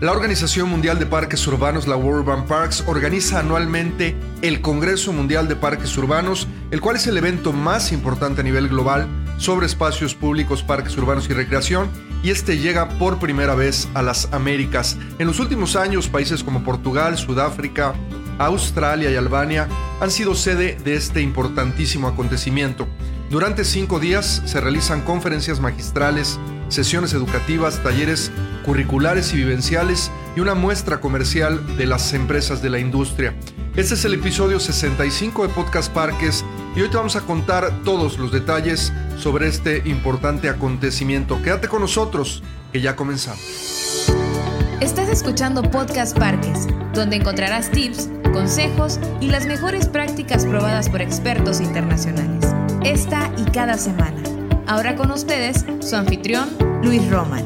La Organización Mundial de Parques Urbanos, la World Urban Parks, organiza anualmente el Congreso Mundial de Parques Urbanos, el cual es el evento más importante a nivel global sobre espacios públicos, parques urbanos y recreación, y este llega por primera vez a las Américas. En los últimos años, países como Portugal, Sudáfrica, Australia y Albania han sido sede de este importantísimo acontecimiento. Durante cinco días se realizan conferencias magistrales, sesiones educativas, talleres curriculares y vivenciales y una muestra comercial de las empresas de la industria. Este es el episodio 65 de Podcast Parques y hoy te vamos a contar todos los detalles sobre este importante acontecimiento. Quédate con nosotros, que ya comenzamos. Estás escuchando Podcast Parques, donde encontrarás tips, consejos y las mejores prácticas probadas por expertos internacionales esta y cada semana. Ahora con ustedes, su anfitrión, Luis Roman.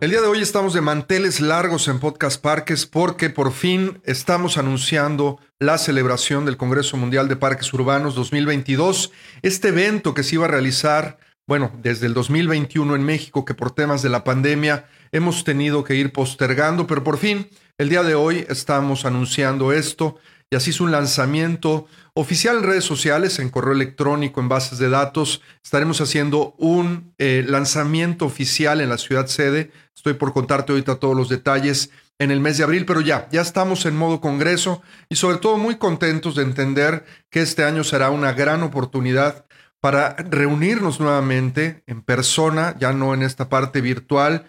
El día de hoy estamos de manteles largos en Podcast Parques porque por fin estamos anunciando la celebración del Congreso Mundial de Parques Urbanos 2022. Este evento que se iba a realizar, bueno, desde el 2021 en México, que por temas de la pandemia hemos tenido que ir postergando, pero por fin, el día de hoy estamos anunciando esto y así es un lanzamiento oficial en redes sociales, en correo electrónico, en bases de datos. Estaremos haciendo un eh, lanzamiento oficial en la ciudad sede. Estoy por contarte ahorita todos los detalles en el mes de abril, pero ya, ya estamos en modo congreso y sobre todo muy contentos de entender que este año será una gran oportunidad para reunirnos nuevamente en persona, ya no en esta parte virtual,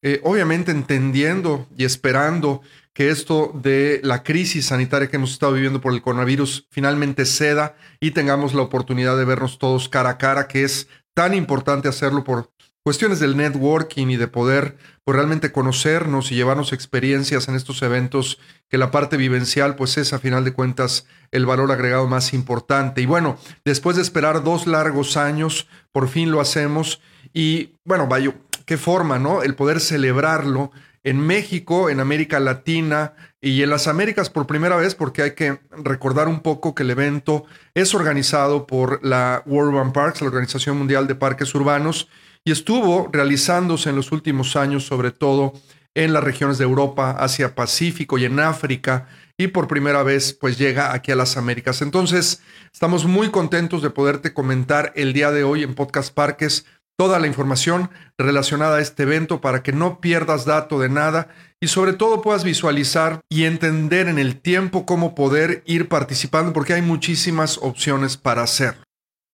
eh, obviamente entendiendo y esperando que esto de la crisis sanitaria que hemos estado viviendo por el coronavirus finalmente ceda y tengamos la oportunidad de vernos todos cara a cara, que es tan importante hacerlo por cuestiones del networking y de poder pues, realmente conocernos y llevarnos experiencias en estos eventos, que la parte vivencial pues es a final de cuentas el valor agregado más importante. Y bueno, después de esperar dos largos años, por fin lo hacemos y bueno, vaya, qué forma, ¿no? El poder celebrarlo en México, en América Latina y en las Américas por primera vez, porque hay que recordar un poco que el evento es organizado por la World Urban Parks, la Organización Mundial de Parques Urbanos, y estuvo realizándose en los últimos años, sobre todo en las regiones de Europa, Asia Pacífico y en África, y por primera vez pues llega aquí a las Américas. Entonces, estamos muy contentos de poderte comentar el día de hoy en Podcast Parques toda la información relacionada a este evento para que no pierdas dato de nada y sobre todo puedas visualizar y entender en el tiempo cómo poder ir participando porque hay muchísimas opciones para hacerlo.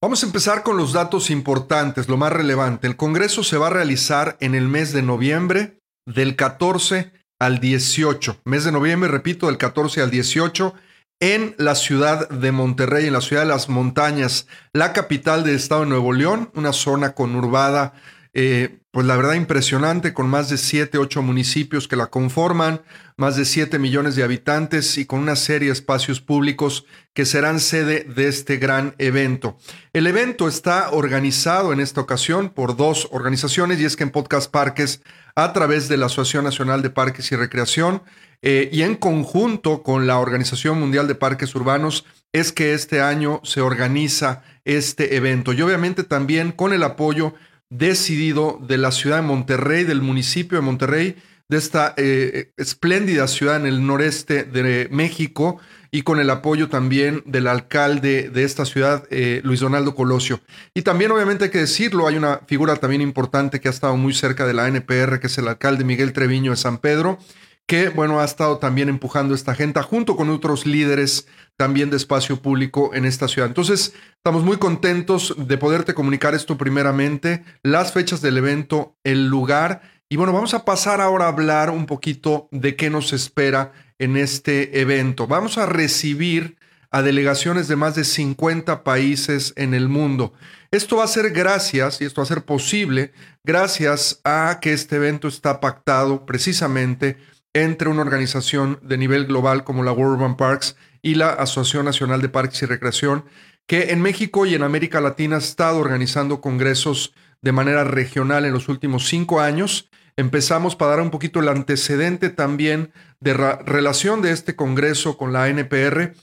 Vamos a empezar con los datos importantes, lo más relevante. El Congreso se va a realizar en el mes de noviembre del 14 al 18. Mes de noviembre, repito, del 14 al 18 en la ciudad de Monterrey, en la ciudad de las montañas, la capital del estado de Nuevo León, una zona conurbada, eh, pues la verdad impresionante, con más de 7, 8 municipios que la conforman, más de 7 millones de habitantes y con una serie de espacios públicos que serán sede de este gran evento. El evento está organizado en esta ocasión por dos organizaciones y es que en Podcast Parques, a través de la Asociación Nacional de Parques y Recreación, eh, y en conjunto con la Organización Mundial de Parques Urbanos es que este año se organiza este evento. Y obviamente también con el apoyo decidido de la ciudad de Monterrey, del municipio de Monterrey, de esta eh, espléndida ciudad en el noreste de México y con el apoyo también del alcalde de esta ciudad, eh, Luis Donaldo Colosio. Y también obviamente hay que decirlo, hay una figura también importante que ha estado muy cerca de la NPR, que es el alcalde Miguel Treviño de San Pedro, que, bueno, ha estado también empujando esta agenda junto con otros líderes también de espacio público en esta ciudad. Entonces, estamos muy contentos de poderte comunicar esto primeramente, las fechas del evento, el lugar. Y bueno, vamos a pasar ahora a hablar un poquito de qué nos espera en este evento. Vamos a recibir a delegaciones de más de 50 países en el mundo. Esto va a ser gracias, y esto va a ser posible, gracias a que este evento está pactado precisamente entre una organización de nivel global como la World Urban Parks y la Asociación Nacional de Parques y Recreación, que en México y en América Latina ha estado organizando congresos de manera regional en los últimos cinco años. Empezamos para dar un poquito el antecedente también de relación de este congreso con la NPR.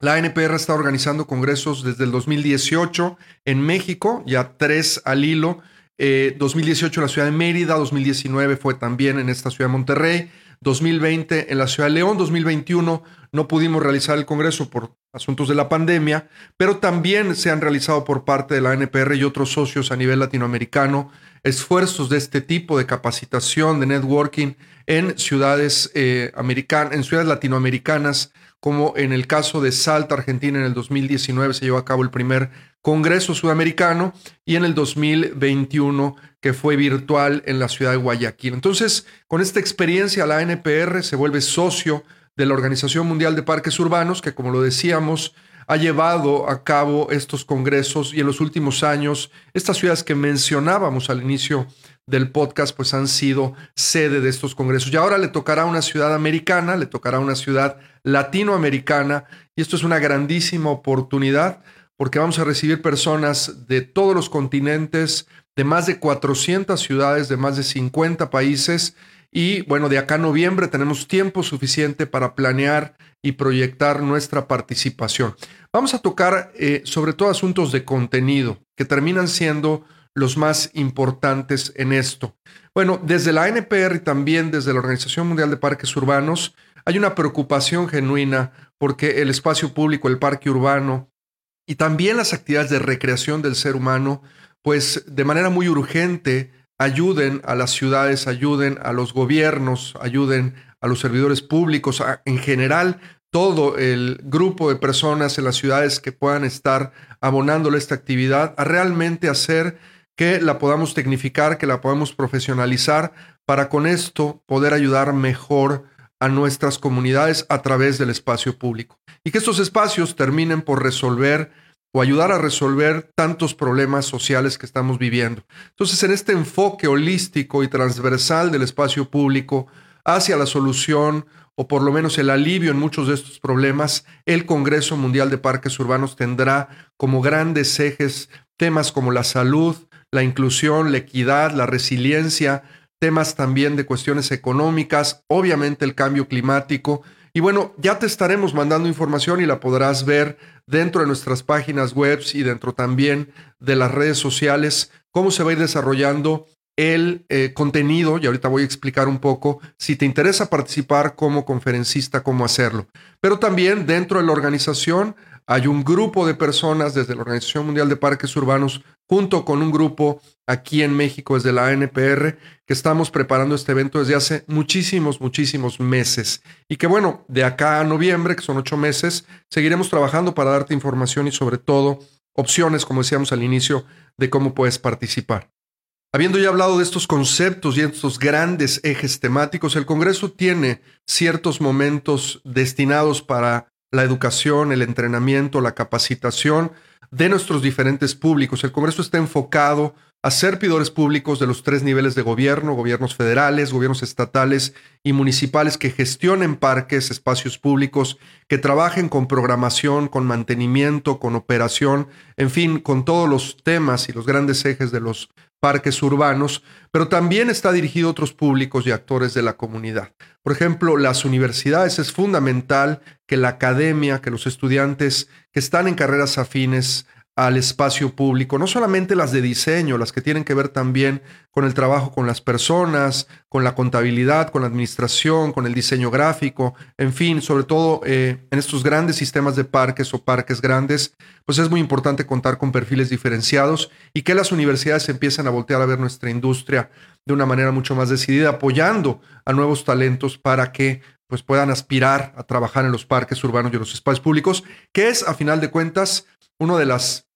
La NPR está organizando congresos desde el 2018 en México, ya tres al hilo, 2018 en la ciudad de Mérida, 2019 fue también en esta ciudad de Monterrey, 2020 en la ciudad de León, 2021 no pudimos realizar el Congreso por asuntos de la pandemia, pero también se han realizado por parte de la NPR y otros socios a nivel latinoamericano esfuerzos de este tipo de capacitación, de networking en ciudades, eh, en ciudades latinoamericanas, como en el caso de Salta, Argentina, en el 2019 se llevó a cabo el primer Congreso Sudamericano y en el 2021 que fue virtual en la ciudad de Guayaquil. Entonces, con esta experiencia, la NPR se vuelve socio de la Organización Mundial de Parques Urbanos, que como lo decíamos, ha llevado a cabo estos congresos y en los últimos años estas ciudades que mencionábamos al inicio del podcast pues han sido sede de estos congresos. Y ahora le tocará a una ciudad americana, le tocará a una ciudad latinoamericana y esto es una grandísima oportunidad porque vamos a recibir personas de todos los continentes, de más de 400 ciudades, de más de 50 países. Y bueno, de acá a noviembre tenemos tiempo suficiente para planear y proyectar nuestra participación. Vamos a tocar eh, sobre todo asuntos de contenido que terminan siendo los más importantes en esto. Bueno, desde la NPR y también desde la Organización Mundial de Parques Urbanos hay una preocupación genuina porque el espacio público, el parque urbano, y también las actividades de recreación del ser humano, pues de manera muy urgente ayuden a las ciudades, ayuden a los gobiernos, ayuden a los servidores públicos, en general todo el grupo de personas en las ciudades que puedan estar abonándole esta actividad, a realmente hacer que la podamos tecnificar, que la podamos profesionalizar, para con esto poder ayudar mejor a nuestras comunidades a través del espacio público. Y que estos espacios terminen por resolver o ayudar a resolver tantos problemas sociales que estamos viviendo. Entonces, en este enfoque holístico y transversal del espacio público hacia la solución o por lo menos el alivio en muchos de estos problemas, el Congreso Mundial de Parques Urbanos tendrá como grandes ejes temas como la salud, la inclusión, la equidad, la resiliencia, temas también de cuestiones económicas, obviamente el cambio climático. Y bueno, ya te estaremos mandando información y la podrás ver dentro de nuestras páginas web y dentro también de las redes sociales, cómo se va a ir desarrollando el eh, contenido, y ahorita voy a explicar un poco, si te interesa participar como conferencista, cómo hacerlo. Pero también dentro de la organización hay un grupo de personas desde la Organización Mundial de Parques Urbanos, junto con un grupo aquí en México desde la ANPR, que estamos preparando este evento desde hace muchísimos, muchísimos meses. Y que bueno, de acá a noviembre, que son ocho meses, seguiremos trabajando para darte información y sobre todo opciones, como decíamos al inicio, de cómo puedes participar. Habiendo ya hablado de estos conceptos y estos grandes ejes temáticos, el Congreso tiene ciertos momentos destinados para la educación, el entrenamiento, la capacitación de nuestros diferentes públicos. El Congreso está enfocado a servidores públicos de los tres niveles de gobierno, gobiernos federales, gobiernos estatales y municipales que gestionen parques, espacios públicos, que trabajen con programación, con mantenimiento, con operación, en fin, con todos los temas y los grandes ejes de los parques urbanos, pero también está dirigido a otros públicos y actores de la comunidad. Por ejemplo, las universidades es fundamental que la academia, que los estudiantes que están en carreras afines al espacio público, no solamente las de diseño, las que tienen que ver también con el trabajo con las personas, con la contabilidad, con la administración, con el diseño gráfico, en fin, sobre todo eh, en estos grandes sistemas de parques o parques grandes, pues es muy importante contar con perfiles diferenciados y que las universidades empiecen a voltear a ver nuestra industria de una manera mucho más decidida, apoyando a nuevos talentos para que pues puedan aspirar a trabajar en los parques urbanos y en los espacios públicos, que es, a final de cuentas, una de las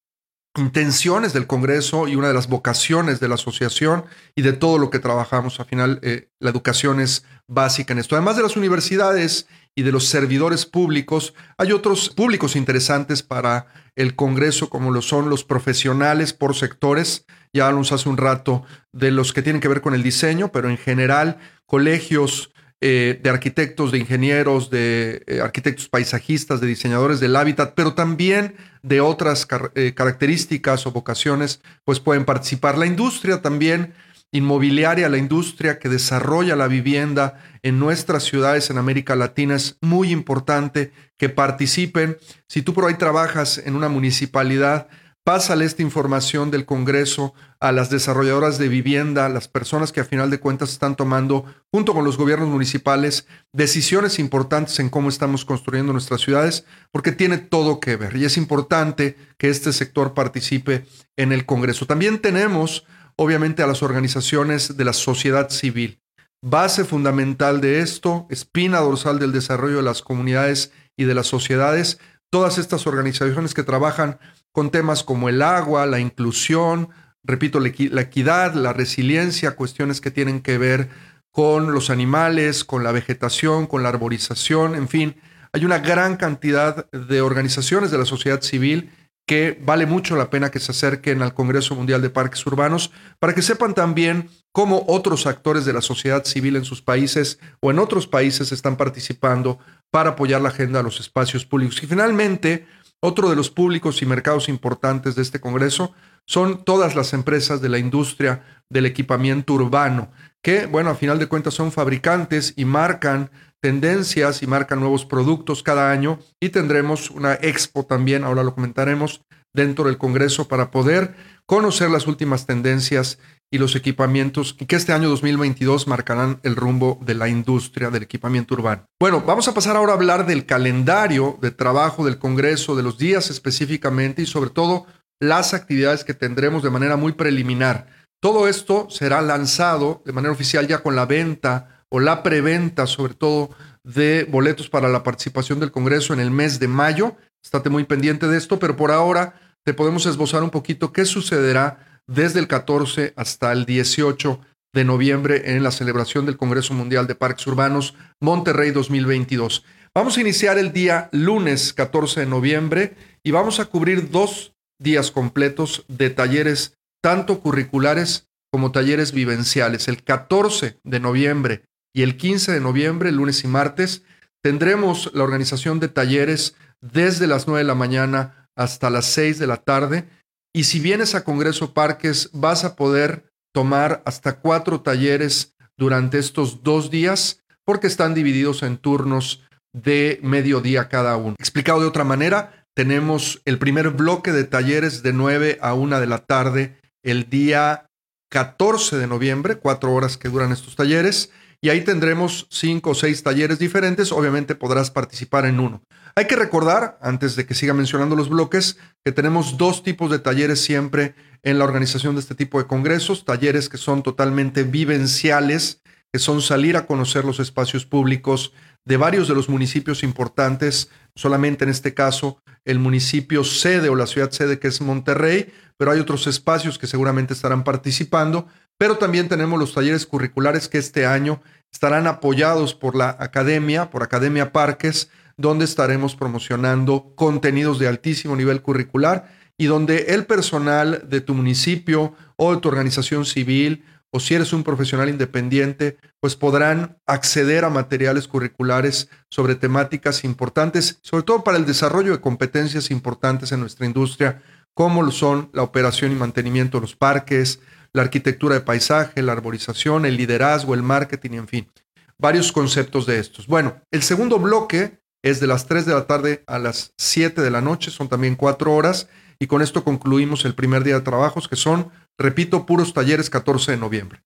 intenciones del Congreso y una de las vocaciones de la asociación y de todo lo que trabajamos. Al final, eh, la educación es básica en esto. Además de las universidades y de los servidores públicos, hay otros públicos interesantes para el Congreso, como lo son los profesionales por sectores. Ya hablamos hace un rato de los que tienen que ver con el diseño, pero en general, colegios, eh, de arquitectos, de ingenieros, de eh, arquitectos paisajistas, de diseñadores del hábitat, pero también de otras eh, características o vocaciones, pues pueden participar. La industria también inmobiliaria, la industria que desarrolla la vivienda en nuestras ciudades en América Latina es muy importante que participen. Si tú por ahí trabajas en una municipalidad, Pásale esta información del Congreso a las desarrolladoras de vivienda, las personas que a final de cuentas están tomando, junto con los gobiernos municipales, decisiones importantes en cómo estamos construyendo nuestras ciudades, porque tiene todo que ver y es importante que este sector participe en el Congreso. También tenemos, obviamente, a las organizaciones de la sociedad civil. Base fundamental de esto, espina dorsal del desarrollo de las comunidades y de las sociedades, todas estas organizaciones que trabajan con temas como el agua, la inclusión, repito, la equidad, la resiliencia, cuestiones que tienen que ver con los animales, con la vegetación, con la arborización, en fin, hay una gran cantidad de organizaciones de la sociedad civil que vale mucho la pena que se acerquen al Congreso Mundial de Parques Urbanos para que sepan también cómo otros actores de la sociedad civil en sus países o en otros países están participando para apoyar la agenda de los espacios públicos. Y finalmente, otro de los públicos y mercados importantes de este Congreso son todas las empresas de la industria del equipamiento urbano, que, bueno, a final de cuentas son fabricantes y marcan tendencias y marcan nuevos productos cada año y tendremos una expo también, ahora lo comentaremos, dentro del Congreso para poder conocer las últimas tendencias y los equipamientos que este año 2022 marcarán el rumbo de la industria del equipamiento urbano. Bueno, vamos a pasar ahora a hablar del calendario de trabajo del Congreso, de los días específicamente y sobre todo las actividades que tendremos de manera muy preliminar. Todo esto será lanzado de manera oficial ya con la venta o la preventa, sobre todo, de boletos para la participación del Congreso en el mes de mayo. Estate muy pendiente de esto, pero por ahora te podemos esbozar un poquito qué sucederá desde el 14 hasta el 18 de noviembre en la celebración del Congreso Mundial de Parques Urbanos Monterrey 2022. Vamos a iniciar el día lunes 14 de noviembre y vamos a cubrir dos días completos de talleres, tanto curriculares como talleres vivenciales. El 14 de noviembre y el 15 de noviembre, lunes y martes, tendremos la organización de talleres desde las 9 de la mañana hasta las 6 de la tarde y si vienes a Congreso Parques, vas a poder tomar hasta cuatro talleres durante estos dos días porque están divididos en turnos de mediodía cada uno. Explicado de otra manera, tenemos el primer bloque de talleres de 9 a 1 de la tarde el día 14 de noviembre, cuatro horas que duran estos talleres, y ahí tendremos cinco o seis talleres diferentes, obviamente podrás participar en uno. Hay que recordar, antes de que siga mencionando los bloques, que tenemos dos tipos de talleres siempre en la organización de este tipo de congresos, talleres que son totalmente vivenciales, que son salir a conocer los espacios públicos de varios de los municipios importantes, solamente en este caso el municipio sede o la ciudad sede que es Monterrey, pero hay otros espacios que seguramente estarán participando, pero también tenemos los talleres curriculares que este año estarán apoyados por la academia, por Academia Parques, donde estaremos promocionando contenidos de altísimo nivel curricular y donde el personal de tu municipio o de tu organización civil o si eres un profesional independiente, pues podrán acceder a materiales curriculares sobre temáticas importantes, sobre todo para el desarrollo de competencias importantes en nuestra industria, como lo son la operación y mantenimiento de los parques, la arquitectura de paisaje, la arborización, el liderazgo, el marketing, en fin, varios conceptos de estos. Bueno, el segundo bloque es de las 3 de la tarde a las 7 de la noche, son también 4 horas, y con esto concluimos el primer día de trabajos, que son, repito, puros talleres 14 de noviembre.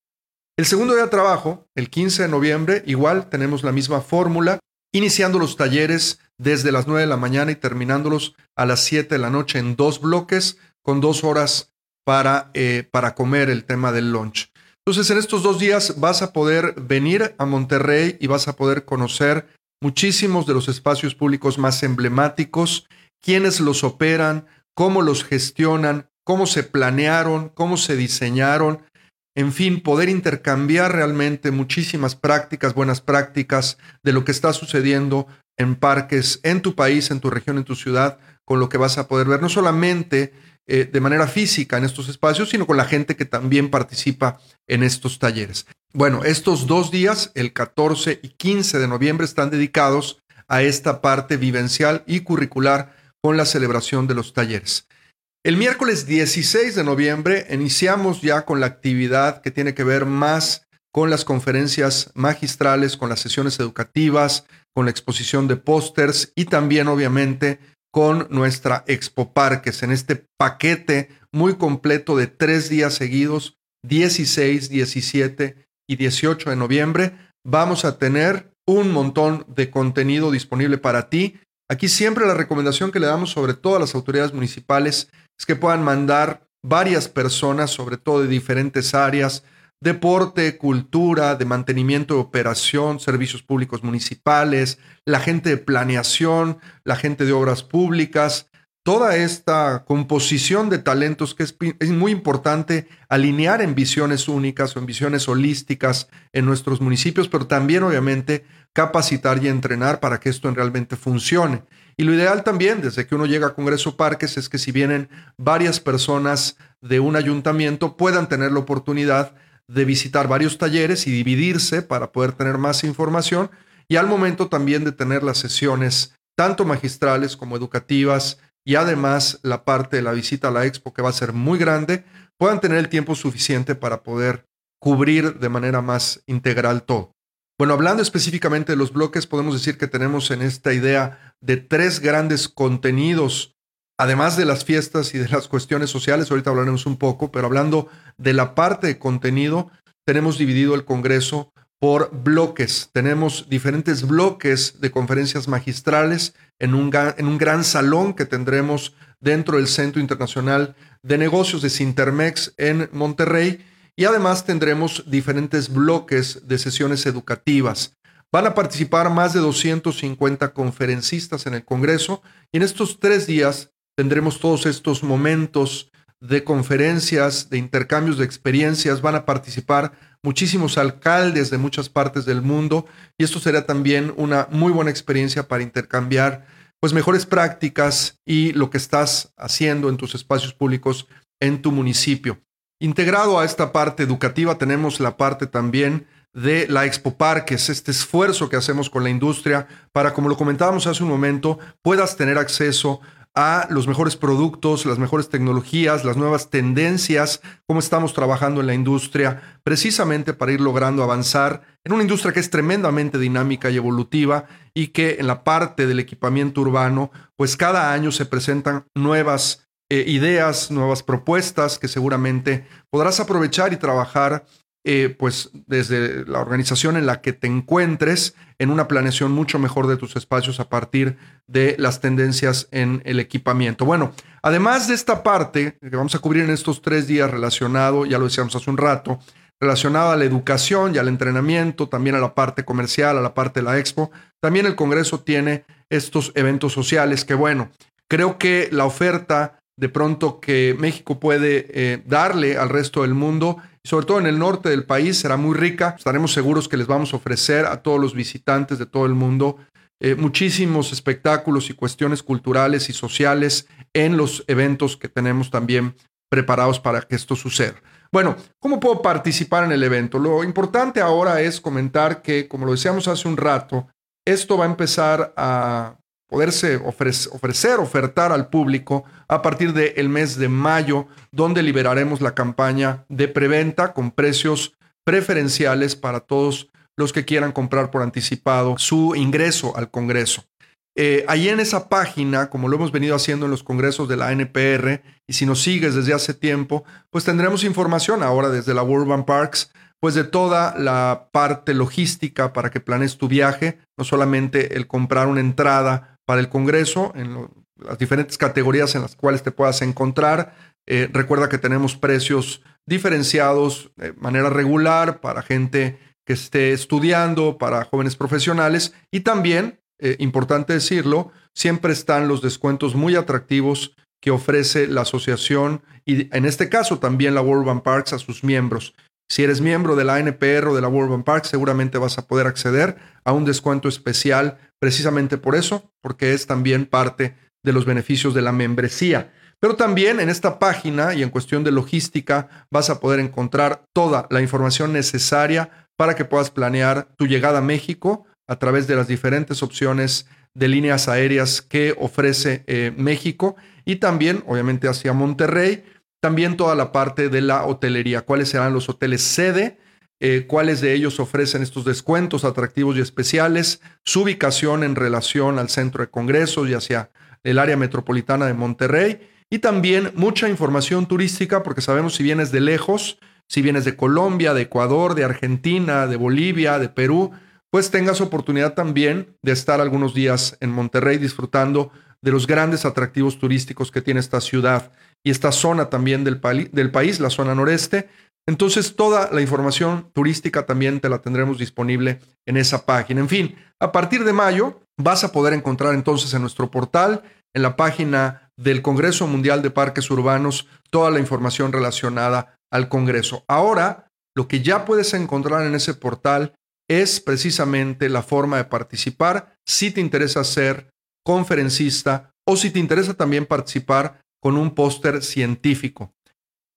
El segundo día de trabajo, el 15 de noviembre, igual tenemos la misma fórmula, iniciando los talleres desde las 9 de la mañana y terminándolos a las 7 de la noche en dos bloques, con dos horas para, eh, para comer el tema del lunch. Entonces, en estos dos días vas a poder venir a Monterrey y vas a poder conocer muchísimos de los espacios públicos más emblemáticos, quiénes los operan, cómo los gestionan, cómo se planearon, cómo se diseñaron, en fin, poder intercambiar realmente muchísimas prácticas, buenas prácticas de lo que está sucediendo en parques en tu país, en tu región, en tu ciudad, con lo que vas a poder ver, no solamente eh, de manera física en estos espacios, sino con la gente que también participa en estos talleres. Bueno, estos dos días, el 14 y 15 de noviembre, están dedicados a esta parte vivencial y curricular con la celebración de los talleres. El miércoles 16 de noviembre iniciamos ya con la actividad que tiene que ver más con las conferencias magistrales, con las sesiones educativas, con la exposición de pósters y también obviamente con nuestra Expo Parques en este paquete muy completo de tres días seguidos, 16, 17 y 18 de noviembre. Vamos a tener un montón de contenido disponible para ti. Aquí siempre la recomendación que le damos sobre todo a las autoridades municipales es que puedan mandar varias personas, sobre todo de diferentes áreas, deporte, cultura, de mantenimiento de operación, servicios públicos municipales, la gente de planeación, la gente de obras públicas, toda esta composición de talentos que es, es, muy importante alinear en visiones únicas o en visiones holísticas en nuestros municipios, pero también obviamente capacitar y entrenar para que esto realmente funcione. Y lo ideal también, desde que uno llega a Congreso Parques, es que si vienen varias personas de un ayuntamiento, puedan tener la oportunidad de visitar varios talleres y dividirse para poder tener más información y al momento también de tener las sesiones tanto magistrales como educativas y además la parte de la visita a la expo que va a ser muy grande, puedan tener el tiempo suficiente para poder cubrir de manera más integral todo. Bueno, hablando específicamente de los bloques, podemos decir que tenemos en esta idea de tres grandes contenidos además de las fiestas y de las cuestiones sociales, ahorita hablaremos un poco, pero hablando de la parte de contenido, tenemos dividido el Congreso por bloques. Tenemos diferentes bloques de conferencias magistrales en un, en un gran salón que tendremos dentro del Centro Internacional de Negocios de Sintermex en Monterrey y además tendremos diferentes bloques de sesiones educativas. Van a participar más de 250 conferencistas en el Congreso y en estos tres días tendremos todos estos momentos de conferencias, de intercambios de experiencias, van a participar muchísimos alcaldes de muchas partes del mundo y esto será también una muy buena experiencia para intercambiar pues mejores prácticas y lo que estás haciendo en tus espacios públicos en tu municipio. Integrado a esta parte educativa tenemos la parte también de la Expo Parques, este esfuerzo que hacemos con la industria para, como lo comentábamos hace un momento, puedas tener acceso a los mejores productos, las mejores tecnologías, las nuevas tendencias, cómo estamos trabajando en la industria, precisamente para ir logrando avanzar en una industria que es tremendamente dinámica y evolutiva y que en la parte del equipamiento urbano, pues cada año se presentan nuevas eh, ideas, nuevas propuestas que seguramente podrás aprovechar y trabajar eh, pues desde la organización en la que te encuentres, en una planeación mucho mejor de tus espacios a partir de las tendencias en el equipamiento. Bueno, además de esta parte que vamos a cubrir en estos tres días relacionado, ya lo decíamos hace un rato, relacionado a la educación y al entrenamiento, también a la parte comercial, a la parte de la expo, también el Congreso tiene estos eventos sociales que, bueno, creo que la oferta de pronto que México puede eh, darle al resto del mundo sobre todo en el norte del país, será muy rica. Estaremos seguros que les vamos a ofrecer a todos los visitantes de todo el mundo eh, muchísimos espectáculos y cuestiones culturales y sociales en los eventos que tenemos también preparados para que esto suceda. Bueno, ¿cómo puedo participar en el evento? Lo importante ahora es comentar que, como lo decíamos hace un rato, esto va a empezar a poderse ofrecer, ofertar al público a partir del mes de mayo, donde liberaremos la campaña de preventa con precios preferenciales para todos los que quieran comprar por anticipado su ingreso al Congreso. Eh, ahí en esa página, como lo hemos venido haciendo en los congresos de la NPR, y si nos sigues desde hace tiempo, pues tendremos información ahora desde la Urban Parks pues de toda la parte logística para que planes tu viaje, no solamente el comprar una entrada para el Congreso en las diferentes categorías en las cuales te puedas encontrar. Eh, recuerda que tenemos precios diferenciados de manera regular para gente que esté estudiando, para jóvenes profesionales y también, eh, importante decirlo, siempre están los descuentos muy atractivos que ofrece la asociación y en este caso también la World Bank Parks a sus miembros. Si eres miembro de la NPR o de la World Bank Park, seguramente vas a poder acceder a un descuento especial precisamente por eso, porque es también parte de los beneficios de la membresía. Pero también en esta página y en cuestión de logística vas a poder encontrar toda la información necesaria para que puedas planear tu llegada a México a través de las diferentes opciones de líneas aéreas que ofrece eh, México y también, obviamente, hacia Monterrey también toda la parte de la hotelería, cuáles serán los hoteles sede, eh, cuáles de ellos ofrecen estos descuentos atractivos y especiales, su ubicación en relación al centro de congresos y hacia del área metropolitana de Monterrey. Y también mucha información turística porque sabemos si vienes de lejos, si vienes de Colombia, de Ecuador, de Argentina, de Bolivia, de Perú, pues tengas oportunidad también de estar algunos días en Monterrey disfrutando de los grandes atractivos turísticos que tiene esta ciudad y esta zona también del, país, la zona noreste. Entonces, toda la información turística también te la tendremos disponible en esa página. En fin, a partir de mayo vas a poder encontrar entonces en nuestro portal, en la página del Congreso Mundial de Parques Urbanos, toda la información relacionada al Congreso. Ahora, lo que ya puedes encontrar en ese portal es precisamente la forma de participar si te interesa ser conferencista o si te interesa también participar con un póster científico.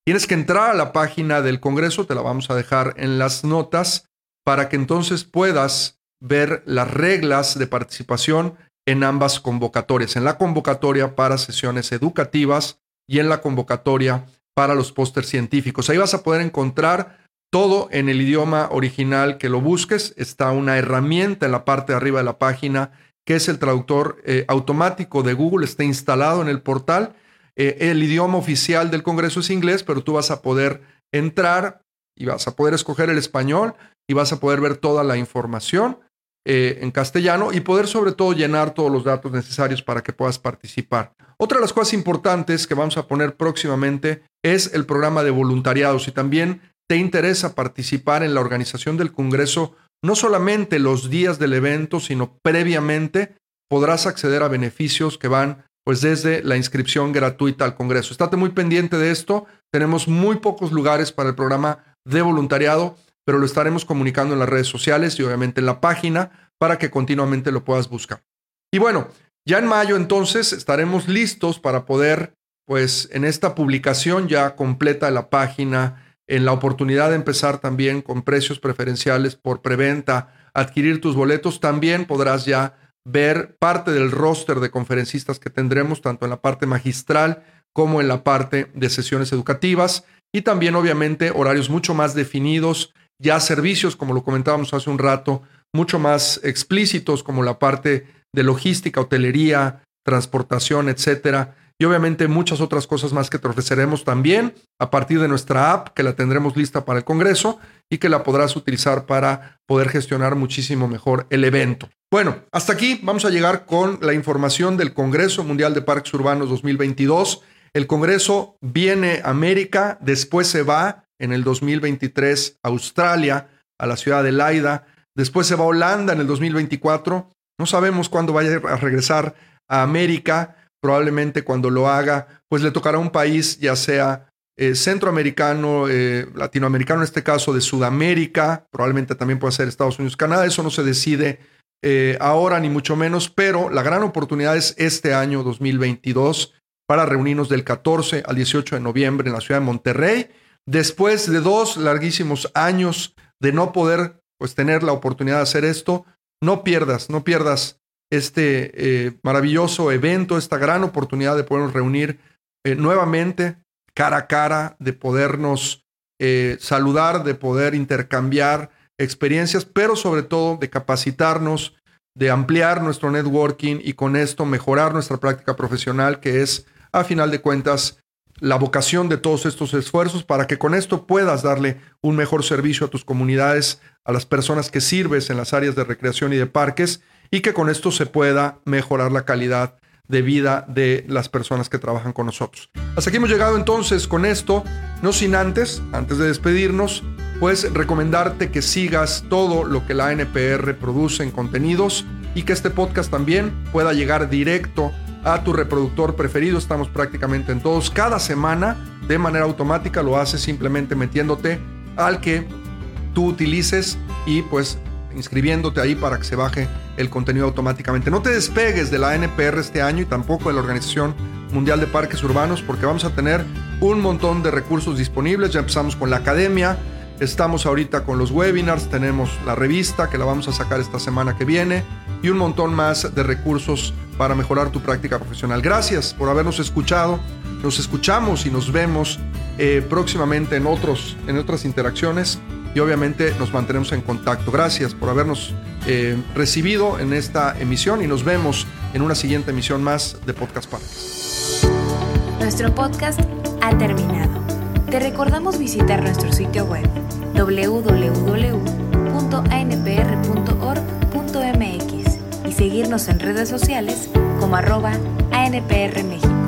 Tienes que entrar a la página del Congreso, te la vamos a dejar en las notas, para que entonces puedas ver las reglas de participación en ambas convocatorias, en la convocatoria para sesiones educativas y en la convocatoria para los pósters científicos. Ahí vas a poder encontrar todo en el idioma original que lo busques. Está una herramienta en la parte de arriba de la página que es el traductor eh, automático de Google, está instalado en el portal. Eh, el idioma oficial del Congreso es inglés, pero tú vas a poder entrar y vas a poder escoger el español y vas a poder ver toda la información eh, en castellano y poder sobre todo llenar todos los datos necesarios para que puedas participar. Otra de las cosas importantes que vamos a poner próximamente es el programa de voluntariado. Si también te interesa participar en la organización del Congreso, no solamente los días del evento, sino previamente podrás acceder a beneficios que van pues desde la inscripción gratuita al Congreso. Estate muy pendiente de esto. Tenemos muy pocos lugares para el programa de voluntariado, pero lo estaremos comunicando en las redes sociales y obviamente en la página para que continuamente lo puedas buscar. Y bueno, ya en mayo entonces estaremos listos para poder, pues en esta publicación ya completa la página, en la oportunidad de empezar también con precios preferenciales por preventa, adquirir tus boletos, también podrás ya ver parte del roster de conferencistas que tendremos, tanto en la parte magistral como en la parte de sesiones educativas, y también obviamente horarios mucho más definidos, ya servicios, como lo comentábamos hace un rato, mucho más explícitos, como la parte de logística, hotelería, transportación, etcétera, y obviamente muchas otras cosas más que te ofreceremos también a partir de nuestra app que la tendremos lista para el Congreso y que la podrás utilizar para poder gestionar muchísimo mejor el evento. Bueno, hasta aquí vamos a llegar con la información del Congreso Mundial de Parques Urbanos 2022. El Congreso viene a América, después se va en el 2023 a Australia, a la ciudad de Laida, después se va a Holanda en el 2024. No sabemos cuándo vaya a regresar a América probablemente cuando lo haga, pues le tocará un país, ya sea eh, centroamericano, eh, latinoamericano en este caso, de Sudamérica, probablemente también puede ser Estados Unidos, Canadá, eso no se decide eh, ahora ni mucho menos, pero la gran oportunidad es este año 2022 para reunirnos del 14 al 18 de noviembre en la ciudad de Monterrey, después de dos larguísimos años de no poder pues tener la oportunidad de hacer esto, no pierdas, no pierdas este eh, maravilloso evento, esta gran oportunidad de podernos reunir eh, nuevamente cara a cara, de podernos eh, saludar, de poder intercambiar experiencias, pero sobre todo de capacitarnos, de ampliar nuestro networking y con esto mejorar nuestra práctica profesional, que es, a final de cuentas, la vocación de todos estos esfuerzos para que con esto puedas darle un mejor servicio a tus comunidades, a las personas que sirves en las áreas de recreación y de parques y que con esto se pueda mejorar la calidad de vida de las personas que trabajan con nosotros. Hasta aquí hemos llegado entonces con esto, no sin antes, antes de despedirnos, pues recomendarte que sigas todo lo que la NPR produce en contenidos y que este podcast también pueda llegar directo a tu reproductor preferido. Estamos prácticamente en todos. Cada semana, de manera automática, lo haces simplemente metiéndote al que tú utilices y pues inscribiéndote ahí para que se baje el contenido automáticamente. No te despegues de la NPR este año y tampoco de la Organización Mundial de Parques Urbanos porque vamos a tener un montón de recursos disponibles. Ya empezamos con la academia, estamos ahorita con los webinars, tenemos la revista que la vamos a sacar esta semana que viene y un montón más de recursos para mejorar tu práctica profesional. Gracias por habernos escuchado. Nos escuchamos y nos vemos eh, próximamente en, otros, en otras interacciones y obviamente nos mantenemos en contacto. Gracias por habernos eh, recibido en esta emisión y nos vemos en una siguiente emisión más de Podcast Parques. Nuestro podcast ha terminado. Te recordamos visitar nuestro sitio web www.anpr.org.mx y seguirnos en redes sociales como arroba ANPR.